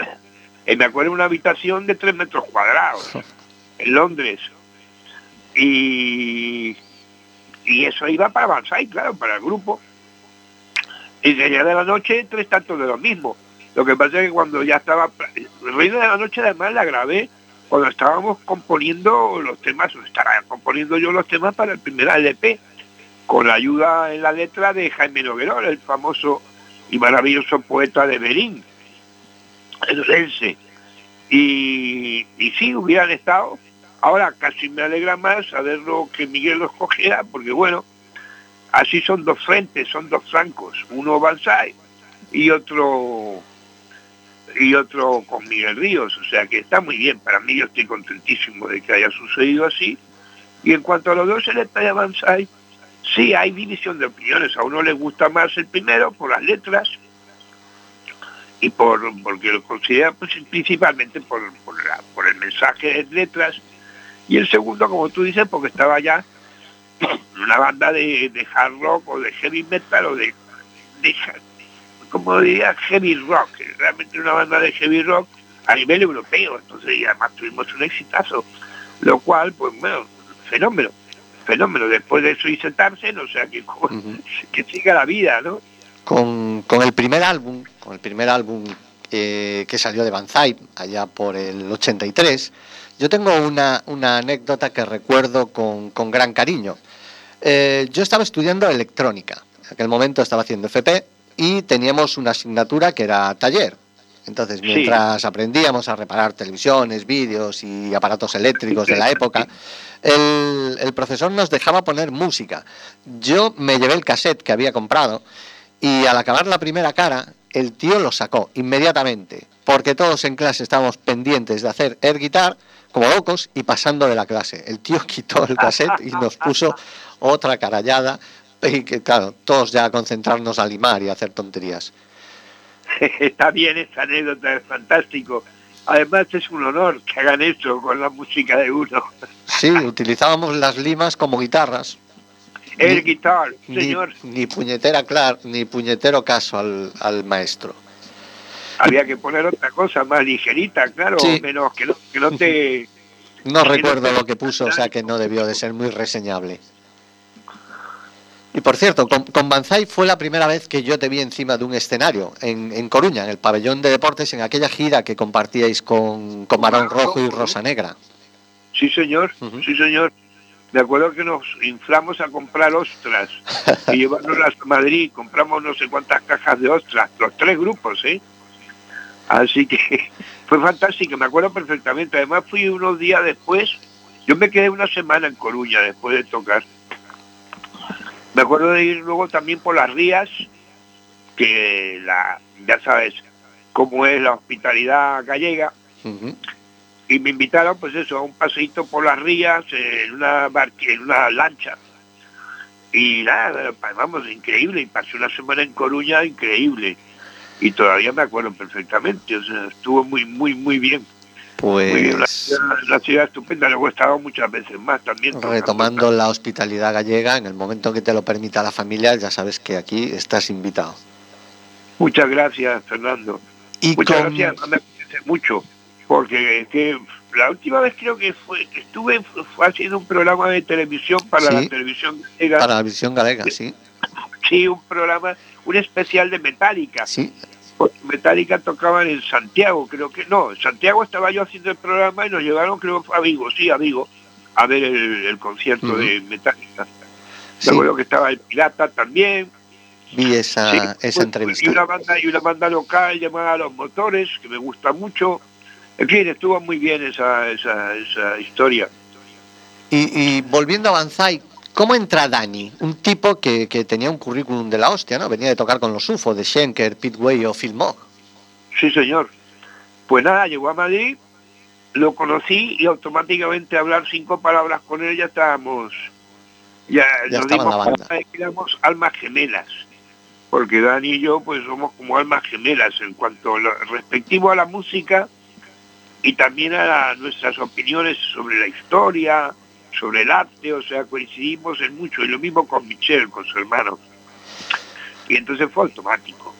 en- me acuerdo, en una habitación de tres metros cuadrados en Londres. Y, y eso iba para Banzai, claro, para el grupo. Y Reina de la Noche, tres tantos de lo mismo. Lo que pasa es que cuando ya estaba... Reina de la Noche además la grabé cuando estábamos componiendo los temas, o estaba componiendo yo los temas para el primer LP, con la ayuda en la letra de Jaime Noguerol, el famoso y maravilloso poeta de Berín, el Rense. Y, y sí, hubieran estado. Ahora casi me alegra más saberlo que Miguel los cogiera, porque bueno, así son dos frentes, son dos flancos, uno Banzai y otro y otro con Miguel Ríos, o sea que está muy bien, para mí yo estoy contentísimo de que haya sucedido así. Y en cuanto a los dos en y Banzai, sí hay división de opiniones, a uno le gusta más el primero por las letras y por porque lo considera pues, principalmente por, por, el mensaje de letras. Y el segundo, como tú dices, porque estaba ya una banda de, de hard rock o de heavy metal o de, de como diría, heavy rock, realmente una banda de heavy rock a nivel europeo, entonces y además tuvimos un exitazo, lo cual, pues bueno, fenómeno, fenómeno, después de eso hice Tarsen, o sea que, que siga la vida, ¿no? Con, con el primer álbum, con el primer álbum eh, que salió de Banzai allá por el 83, yo tengo una, una anécdota que recuerdo con, con gran cariño. Eh, yo estaba estudiando electrónica, en aquel momento estaba haciendo FP y teníamos una asignatura que era taller, entonces, mientras aprendíamos a reparar televisiones, vídeos y aparatos eléctricos de la época, el, profesor nos dejaba poner música. Yo me llevé el cassette que había comprado y al acabar la primera cara, el tío lo sacó inmediatamente, porque todos en clase estábamos pendientes de hacer air guitar como locos y pasando de la clase. El tío quitó el cassette y nos puso otra carallada y que, claro, todos ya concentrarnos a limar y a hacer tonterías. está bien esta anécdota, es fantástico. Además es un honor que hagan eso con la música de uno. Sí, utilizábamos las limas como guitarras. El guitar, señor. Ni, puñetera clar, ni puñetero caso al, maestro. Había que poner otra cosa más ligerita, claro, menos que no, que no te... No recuerdo lo que puso, o sea que no debió de ser muy reseñable. Y por cierto, con, con, Banzai fue la primera vez que yo te vi encima de un escenario, en, Coruña, en el pabellón de deportes, en aquella gira que compartíais con, con Barón Rojo y Rosa Negra. Sí, señor, sí, señor. Me acuerdo que nos inflamos a comprar ostras y llevarnos a Madrid. Compramos no sé cuántas cajas de ostras, los tres grupos, ¿eh? Así que fue fantástico, me acuerdo perfectamente. Además fui unos días después, yo me quedé una semana en Coruña después de tocar me acuerdo de ir luego también por las rías, que la, ya sabes cómo es la hospitalidad gallega, y me invitaron pues eso, a un paseíto por las rías en una, en una lancha. Y nada, vamos, increíble, y pasé una semana en Coruña, increíble. Y todavía me acuerdo perfectamente, o sea, estuvo muy, muy, muy bien. Pues la ciudad, estupenda, luego he estado muchas veces más también. Retomando la hospitalidad gallega, en el momento que te lo permita la familia, ya sabes que aquí estás invitado. Muchas gracias, Fernando. Y muchas gracias, me apetece mucho, porque que la última vez creo que fue que estuve fue haciendo un programa de televisión para la televisión galega. Para la televisión galega, sí. Sí, un programa, un especial de Metallica. Sí, Metallica tocaban en Santiago, creo que no, en Santiago estaba yo haciendo el programa y nos llevaron, creo a Vigo, sí, a Vigo, a ver el, concierto de Metallica. Sí. que estaba el Pirata también. Vi esa, esa entrevista. Y una, banda, y una banda local llamada Los Motores, que me gusta mucho. En fin, estuvo muy bien esa, esa, esa historia. Y, y volviendo a Banzai, ¿Cómo entra Dani? Un tipo que, tenía un currículum de la hostia, ¿no? Venía de tocar con los UFO, de Schenker, Pitway o Phil Mogg. Sí, señor. Pues nada, llegó a Madrid, lo conocí y automáticamente hablar cinco palabras con él ya estábamos... Ya, nos dimos cuenta que éramos almas gemelas. Porque Dani y yo pues somos como almas gemelas en cuanto a lo respectivo a la música y también a nuestras opiniones sobre la historia, sobre el arte, o sea, coincidimos en mucho, y lo mismo con Michelle, con su hermano. Y entonces fue automático.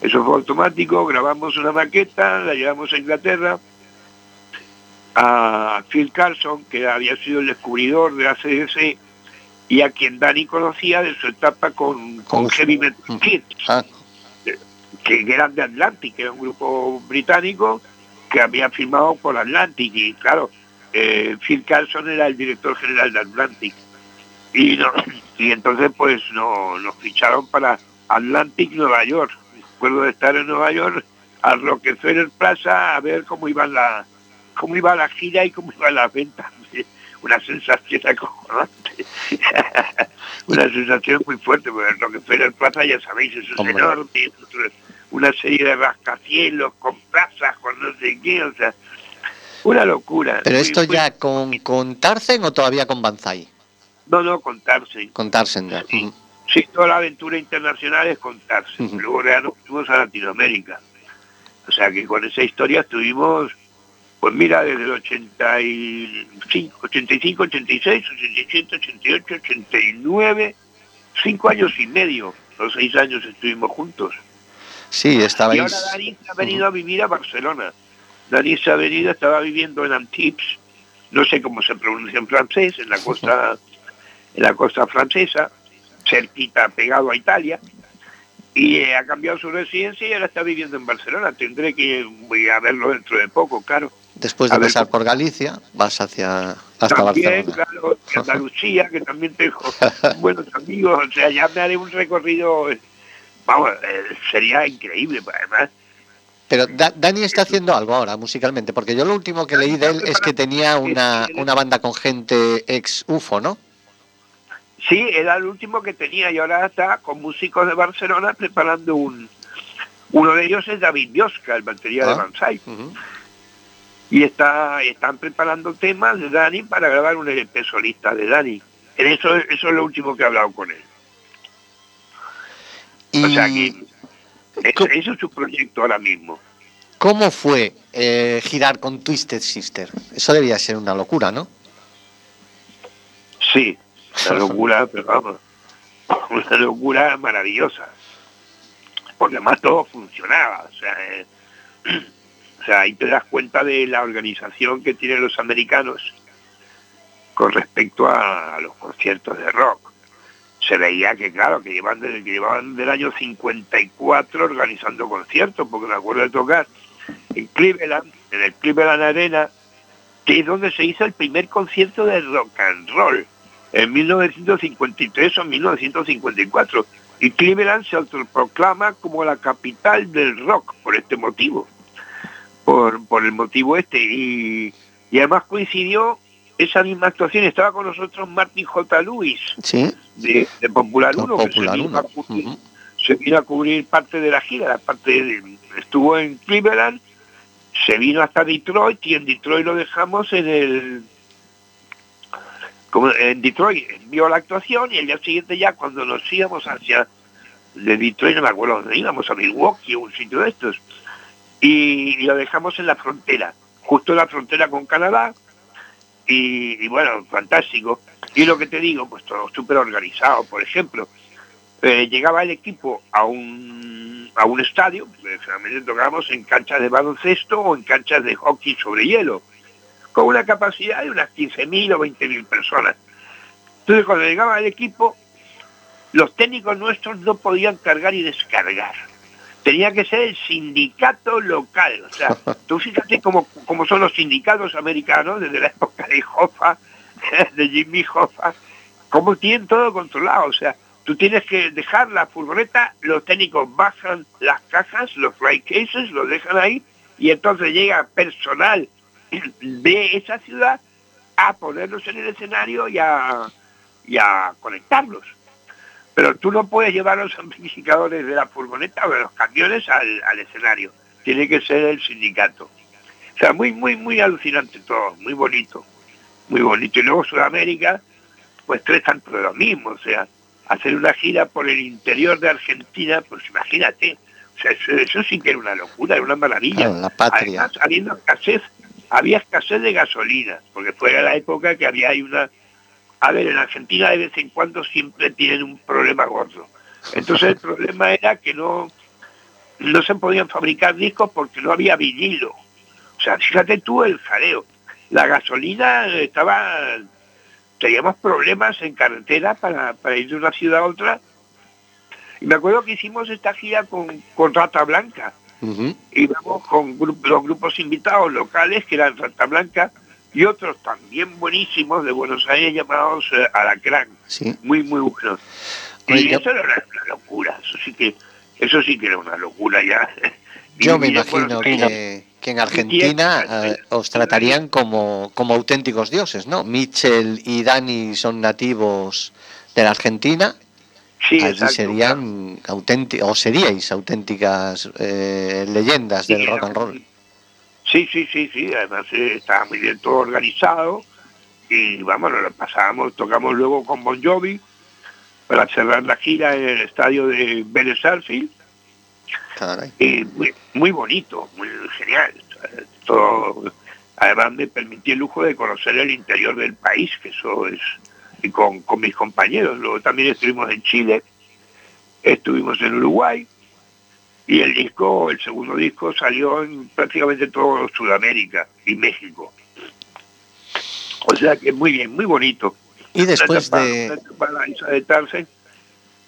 Eso fue automático, grabamos una maqueta, la llevamos a Inglaterra, a Phil Carlson, que había sido el descubridor de ACDC, y a quien Dani conocía de su etapa con, con Heavy Metal Kids, ah. que eran de Atlantic, que era un grupo británico que había firmado por Atlantic, y claro, eh, Phil Carlson era el director general de Atlantic. Y, no, y entonces pues no, nos ficharon para Atlantic Nueva York. Recuerdo de estar en Nueva York al Rockefeller Plaza a ver cómo iba la cómo iba la gira y cómo iba la venta. Una sensación acojonante. Una sensación muy fuerte, porque el Rockefeller Plaza, ya sabéis, eso es enorme. Una serie de rascacielos con plazas, con no sé qué, o sea, una locura. ¿Pero esto ya con, con Tarsen o todavía con Banzai? No, no, con Tarsen. Con Tarsen ya. Sí, toda la aventura internacional es con Tarsen. Luego ya nos fuimos a Latinoamérica. O sea que con esa historia estuvimos Pues mira, desde el 85, 85, 86, 87, 88, 89, cinco años y medio, los seis años estuvimos juntos. Sí, estaba Y ahora se ha venido a vivir a Barcelona. Dani se ha venido, estaba viviendo en Antibes, no sé cómo se pronuncia en francés, en la costa, en la costa francesa, cerquita, pegado a Italia, y eh, ha cambiado su residencia y ahora está viviendo en Barcelona. Tendré que voy a verlo dentro de poco, claro. Después de A ver, pasar por Galicia, vas hacia hasta también, Barcelona. claro, Andalucía, que también tengo buenos amigos, o sea, ya me haré un recorrido, eh, vamos, eh, sería increíble, además. Pero Da- Dani está haciendo algo ahora musicalmente, porque yo lo último que leí de él es que tenía una, una banda con gente ex UFO, ¿no? Sí, era el último que tenía y ahora está con músicos de Barcelona preparando un... Uno de ellos es David Biosca, el batería de Ah. Banzai. Y está, están preparando temas de Dani para grabar un LP solista de Dani. En Eso, eso es lo último que he hablado con él. Y O sea que eso, es su proyecto ahora mismo. ¿Cómo fue eh, girar con Twisted Sister? Eso debía ser una locura, ¿no? Sí, una locura, pero vamos, una locura maravillosa. Porque además todo funcionaba, o sea, eh, o sea, ahí te das cuenta de la organización que tienen los americanos con respecto a, a los conciertos de rock. Se veía que, claro, que llevan desde que llevaban del año 54 organizando conciertos, porque me acuerdo de tocar en Cleveland, en el Cleveland Arena, que es donde se hizo el primer concierto de rock and roll, en 1953 o 1954. Y Cleveland se autoproclama como la capital del rock por este motivo, por, por el motivo este. Y, y además coincidió esa misma actuación, estaba con nosotros Martin J. Lewis Sí, de, de Popular con 1, que se Popular vino, a 1. cubrir, Ujú. se vino a cubrir parte de la gira, la parte de- estuvo en Cleveland, se vino hasta Detroit y en Detroit lo dejamos en el como en Detroit vio la actuación y el día siguiente ya cuando nos íbamos hacia de Detroit no me acuerdo dónde íbamos a Milwaukee o un sitio de estos y, y lo dejamos en la frontera justo en la frontera con Canadá y, bueno fantástico y lo que te digo pues todo súper organizado por ejemplo eh, llegaba el equipo a un a un estadio eh, generalmente tocábamos en canchas de baloncesto o en canchas de hockey sobre hielo con una capacidad de unas 15.000 o 20.000 personas. Entonces, cuando llegaba el equipo, los técnicos nuestros no podían cargar y descargar. Tenía que ser el sindicato local. O sea, tú fíjate cómo, cómo son los sindicatos americanos desde la época de Hoffa, de Jimmy Hoffa, cómo tienen todo controlado. O sea, tú tienes que dejar la furgoneta, los técnicos bajan las cajas, los fly cases, los dejan ahí, y entonces llega personal de esa ciudad a ponerlos en el escenario y a, y a conectarlos. Pero tú no puedes llevar los amplificadores de la furgoneta o de los camiones al, al escenario. Tiene que ser el sindicato. O sea, muy, muy, muy alucinante todo, muy bonito. Muy bonito. Y luego Sudamérica, pues tres tanto de lo mismo. O sea, hacer una gira por el interior de Argentina, pues imagínate. O sea, eso, eso sí que era una locura, era una maravilla. Claro, la patria. Además, habiendo escasez, había escasez de gasolina, porque fue la época que había una... A ver, en Argentina de vez en cuando siempre tienen un problema gordo. Entonces el problema era que no, no se podían fabricar discos porque no había vinilo. O sea, fíjate tú el jaleo. La gasolina estaba... Teníamos problemas en carretera para, para ir de una ciudad a otra. Y me acuerdo que hicimos esta gira con, con Rata Blanca Ujú. íbamos con los grupos invitados locales, que eran Santa Blanca, y otros también buenísimos de Buenos Aires llamados eh, Alacrán, Sí. muy, muy buenos. Oye, Y yo- eso era una, una locura, eso sí que eso sí que era una locura ya. Yo me imagino que, que en Argentina eh, os tratarían como, como auténticos dioses, ¿no? Mitchell y Dani son nativos de la Argentina, sí, allí exacto, serían auténticos, o seríais auténticas eh, leyendas Sí, del rock and roll. Sí, sí, sí, sí, además eh, estaba muy bien todo organizado y vamos, nos lo pasábamos, tocamos luego con Bon Jovi para cerrar la gira en el estadio de Vélez y muy, muy bonito, muy genial, todo Además me permití el lujo de conocer el interior del país, que eso es, y con, con mis compañeros. Luego también estuvimos en Chile, estuvimos en Uruguay, y el disco, el segundo disco, salió en prácticamente todo Sudamérica y México. O sea que muy bien, muy bonito. Y después de... de Tarsem,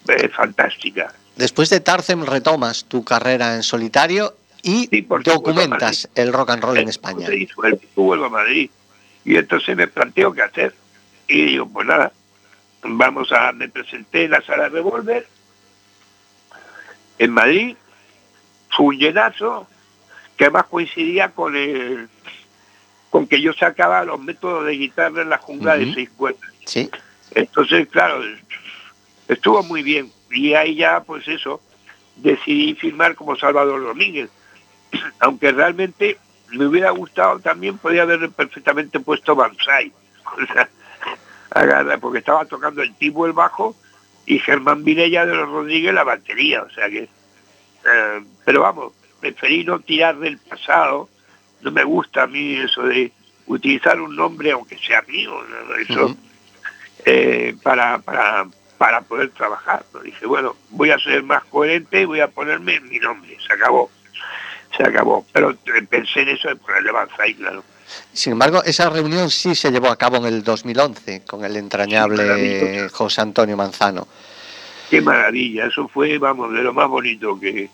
eh, fantástica. Después de Tarsem retomas tu carrera en solitario y documentas el rock and roll en España. Se el vuelvo a Madrid. Y entonces me planteo qué hacer. Y digo, pues nada, vamos a... Me presenté en la sala Revolver en Madrid. Un llenazo que además coincidía con el con que yo sacaba los métodos de guitarra en la jungla de seis cuerdas. Sí. Entonces, claro, estuvo muy bien. Y ahí ya, pues eso, decidí firmar como Salvador Domínguez. Aunque realmente me hubiera gustado también, podía haber perfectamente puesto Banzai. porque estaba tocando el tipo el bajo y Germán Virella de los Rodríguez la batería. O sea que... Eh, pero vamos, preferí no tirar del pasado no me gusta a mí eso de utilizar un nombre, aunque sea mío, eso, eh, para, para, para poder trabajar. Dije, bueno, voy a ser más coherente y voy a ponerme mi nombre, se acabó, se acabó. Pero pensé en eso de ponerle Banzai, claro. Sin embargo, esa reunión sí se llevó a cabo en el 2011 con el entrañable José Antonio Manzano. Qué maravilla, eso fue, vamos, de lo más bonito que,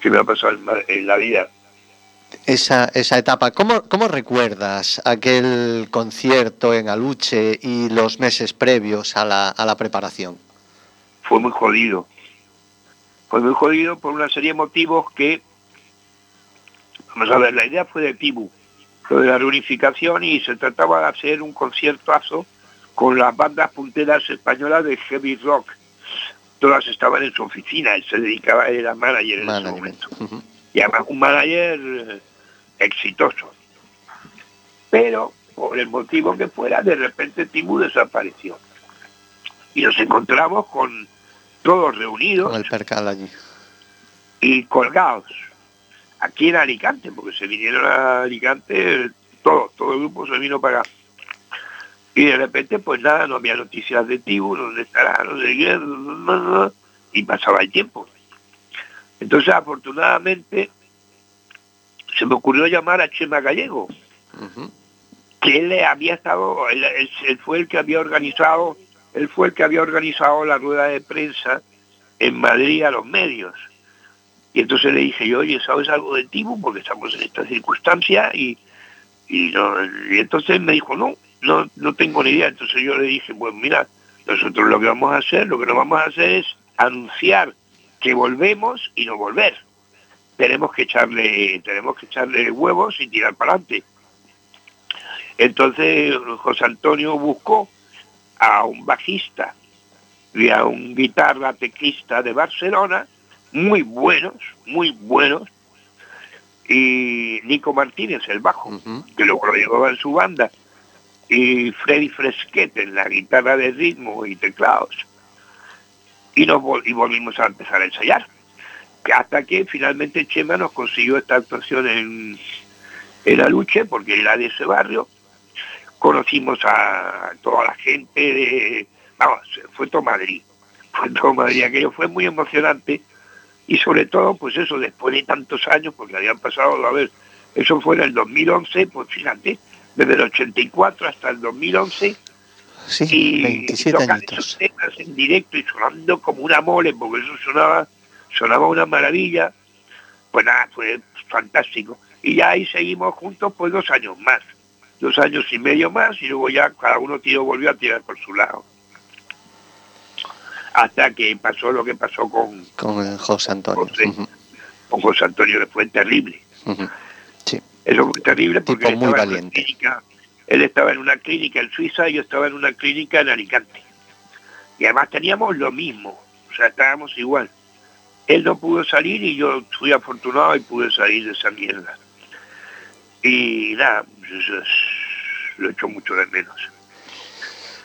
que me ha pasado en la vida esa, esa etapa. ¿Cómo, ¿Cómo recuerdas aquel concierto en Aluche y los meses previos a la, a la preparación? Fue muy jodido. Fue muy jodido por una serie de motivos que, vamos a ver, la idea fue de Tibu, lo de la reunificación y se trataba de hacer un conciertazo con las bandas punteras españolas de heavy rock. Todas estaban en su oficina, él se dedicaba, era manager en ese momento. Y además un manager eh, exitoso. Pero, por el motivo que fuera, de repente Timu desapareció. Y nos encontramos con todos reunidos. Con el percal allí. Y colgados. Aquí en Alicante, porque se vinieron a Alicante, todo, todo el grupo se vino para acá. Y de repente, pues nada, no había noticias de Tibu, dónde estará, no sé qué, y pasaba el tiempo. Entonces, afortunadamente, se me ocurrió llamar a Chema Gallego, que él había estado, él, fue el que había organizado, él fue el que había organizado la rueda de prensa en Madrid a los medios. Y entonces le dije yo, oye, ¿sabes algo de Tibu? Porque estamos en esta circunstancia y, y, entonces me dijo, no, no, no tengo ni idea. Entonces yo le dije, pues mira, nosotros lo que vamos a hacer, lo que no vamos a hacer es anunciar que volvemos y no volver tenemos que echarle, tenemos que echarle huevos y tirar para adelante. Entonces José Antonio buscó a un bajista y a un guitarra teclista de Barcelona, muy buenos, muy buenos, y Nico Martínez, el bajo, que luego lo llevaba en su banda, y Freddy Fresquet en la guitarra de ritmo y teclados. Y, nos y volvimos a empezar a ensayar hasta que finalmente Chema nos consiguió esta actuación en, en la lucha, porque era de ese barrio. Conocimos a toda la gente de... Vamos, fue todo Madrid. Fue todo Madrid. Aquello fue muy emocionante. Y sobre todo, pues eso, después de tantos años, porque habían pasado, a ver, eso fue en el 2011, pues fíjate, desde el 84 hasta el 2011. Sí, y, 27 años. temas en directo y sonando como una mole, porque eso sonaba sonaba una maravilla, pues nada, fue fantástico. Y ya ahí seguimos juntos pues dos años más, dos años y medio más, y luego ya cada uno tiró, volvió a tirar por su lado. Hasta que pasó lo que pasó con... Con José Antonio. Con José Antonio, que fue terrible. Eso fue terrible porque él estaba. En clínica, él estaba en una clínica en Suiza y yo estaba en una clínica en Alicante. Y además teníamos lo mismo, o sea, estábamos igual. Él no pudo salir y yo fui afortunado y pude salir de esa mierda. Y nada, eso es, lo echo mucho de menos.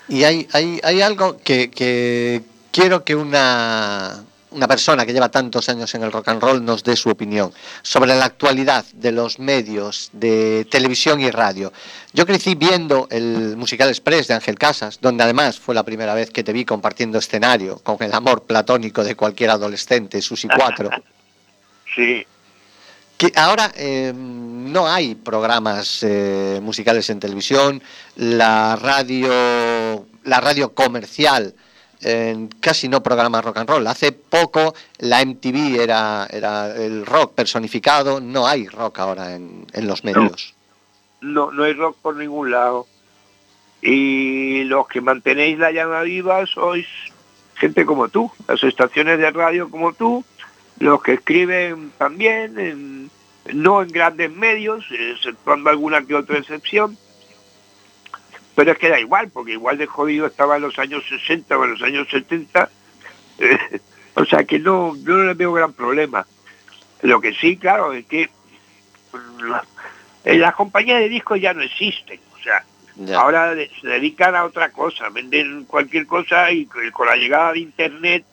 Y hay, hay, hay algo que, quiero que una, una persona que lleva tantos años en el rock and roll nos dé su opinión sobre la actualidad de los medios de televisión y radio. Yo crecí viendo el Musical Express de Ángel Casas, donde además fue la primera vez que te vi compartiendo escenario con el amor platónico de cualquier adolescente, Susi 4. Sí. Que ahora eh, no hay programas eh, musicales en televisión, la radio, la radio comercial casi no programa rock and roll. Hace poco la MTV era, era el rock personificado, no hay rock ahora en, los medios. No, no, hay rock por ningún lado. Y los que mantenéis la llama viva sois gente como tú, las estaciones de radio como tú, los que escriben también, no en grandes medios, exceptuando alguna que otra excepción, pero es que da igual, porque igual de jodido estaba en los años 60 o en los años 70. o sea que no, yo no le veo gran problema. Lo que sí, claro, es que las compañías de discos ya no existen. O sea, ahora se dedican a otra cosa, venden cualquier cosa y con la llegada de Internet,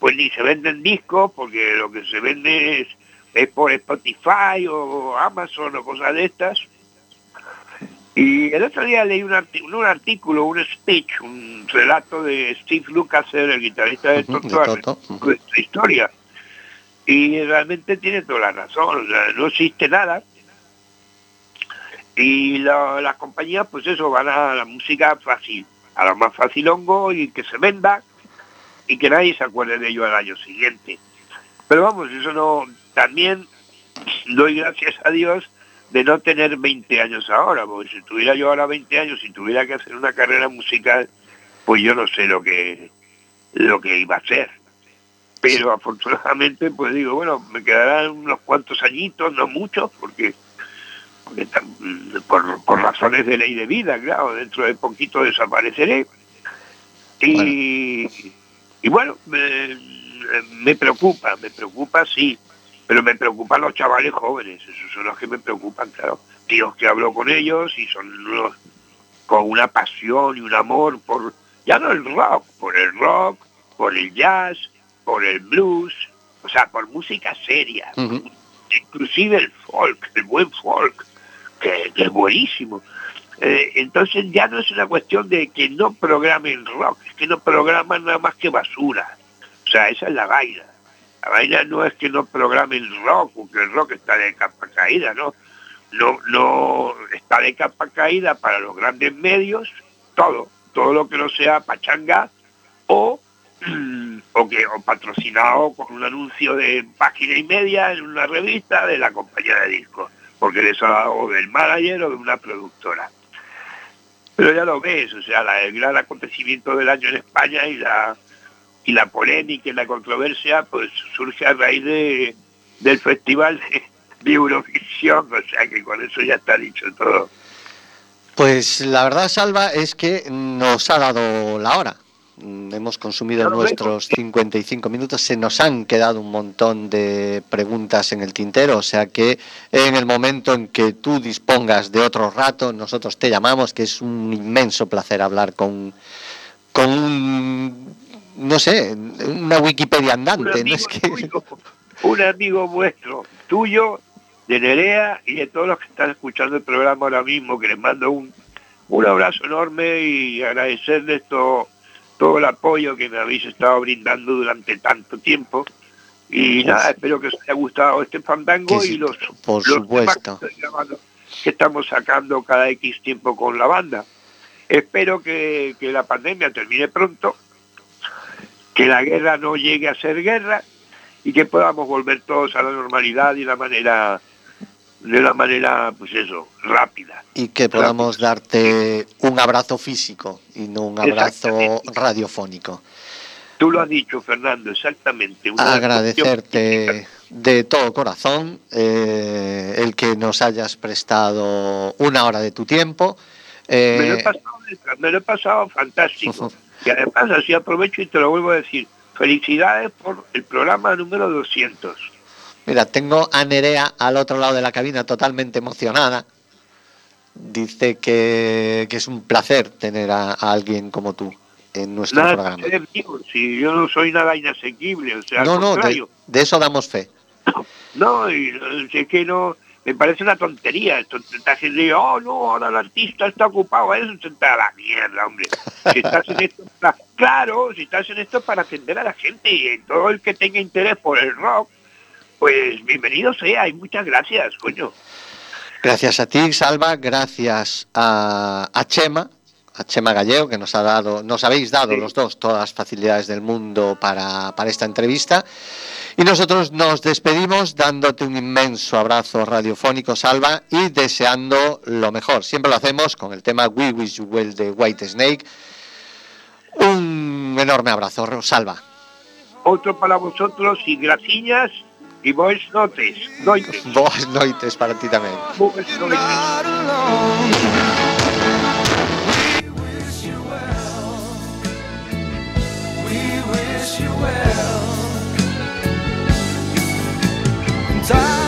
pues ni se venden discos, porque lo que se vende es, es por Spotify o Amazon o cosas de estas y el otro día leí un, artículo, un artículo, un speech, un relato de Steve Lukather, el guitarrista de Toto, de historia. Y realmente tiene toda la razón, no existe nada. Y las compañías, pues eso, van a la música fácil, a lo más fácil hongo y que se venda y que nadie se acuerde de ello al año siguiente. Pero vamos, eso no, también doy gracias a Dios de no tener 20 años ahora, porque si tuviera yo ahora 20 años y tuviera que hacer una carrera musical, pues yo no sé lo que lo que iba a hacer. Pero afortunadamente, pues digo, bueno, me quedarán unos cuantos añitos, no muchos, porque, por, razones de ley de vida, claro, dentro de poquito desapareceré. Y bueno, y bueno me preocupa, me preocupa, sí, pero me preocupan los chavales jóvenes, esos son los que me preocupan, claro. Tíos que hablo con ellos y son unos con una pasión y un amor por, ya no el rock, por el rock, por el jazz, por el blues, o sea, por música seria, inclusive el folk, el buen folk, que, es buenísimo. Eh, entonces ya no es una cuestión de que no programen rock, es que no programan nada más que basura. O sea, esa es la vaina. La vaina no es que no programen rock, porque el rock está de capa caída, ¿no? No, no está de capa caída para los grandes medios, todo, todo lo que no sea pachanga o, o que o patrocinado con un anuncio de página y media en una revista de la compañía de discos, porque les ha dado del manager o de una productora. Pero ya lo ves, o sea, el gran acontecimiento del año en España y la y la polémica y la controversia pues surge a raíz de, del festival de, Eurovisión, o sea que con eso ya está dicho todo. Pues la verdad, Salva, es que nos ha dado la hora. Hemos consumido nuestros 55 minutos, se nos han quedado un montón de preguntas en el tintero, o sea que en el momento en que tú dispongas de otro rato, nosotros te llamamos, que es un inmenso placer hablar con, con un no sé, una Wikipedia andante. Un amigo, ¿no? un amigo vuestro, tuyo, de Nerea y de todos los que están escuchando el programa ahora mismo, que les mando un, un abrazo enorme y agradecerles todo, todo el apoyo que me habéis estado brindando durante tanto tiempo. Y nada, espero que os haya gustado este fandango y los, por supuesto. que estamos sacando cada X tiempo con la banda. Espero que, que la pandemia termine pronto que la guerra no llegue a ser guerra y que podamos volver todos a la normalidad de una manera de una manera pues eso rápida. Y que podamos darte un abrazo físico y no un abrazo radiofónico. Tú lo has dicho Fernando exactamente. Agradecerte de todo corazón eh, el que nos hayas prestado una hora de tu tiempo me, lo he pasado, me lo he pasado fantástico Y además así aprovecho y te lo vuelvo a decir. Felicidades por el programa número 200. Mira, tengo a Nerea al otro lado de la cabina totalmente emocionada. Dice que, es un placer tener a, alguien como tú. en nuestro Nada, programa. digo, si yo no soy nada inasequible, o sea, al No, no, de, de eso damos fe. No, y es que no, me parece una tontería. Esto, dice, oh no, ahora el artista está ocupado, eso está a la mierda, hombre. Si estás en esto, para- claro, si estás en esto para atender a la gente y todo el que tenga interés por el rock, pues bienvenido sea y muchas gracias, coño. Gracias a ti, Salva, gracias a, a Chema, a Chema Gallego, que nos ha dado, nos habéis dado Sí. los dos todas las facilidades del mundo para, para esta entrevista. Y nosotros nos despedimos dándote un inmenso abrazo radiofónico, Salva, y deseando lo mejor. Siempre lo hacemos con el tema We Wish You Well de White Snake. Un enorme abrazo, Salva. Otro para vosotros y graciñas y buenas noches. Noites. Boas noites para ti también. Noites. you well. time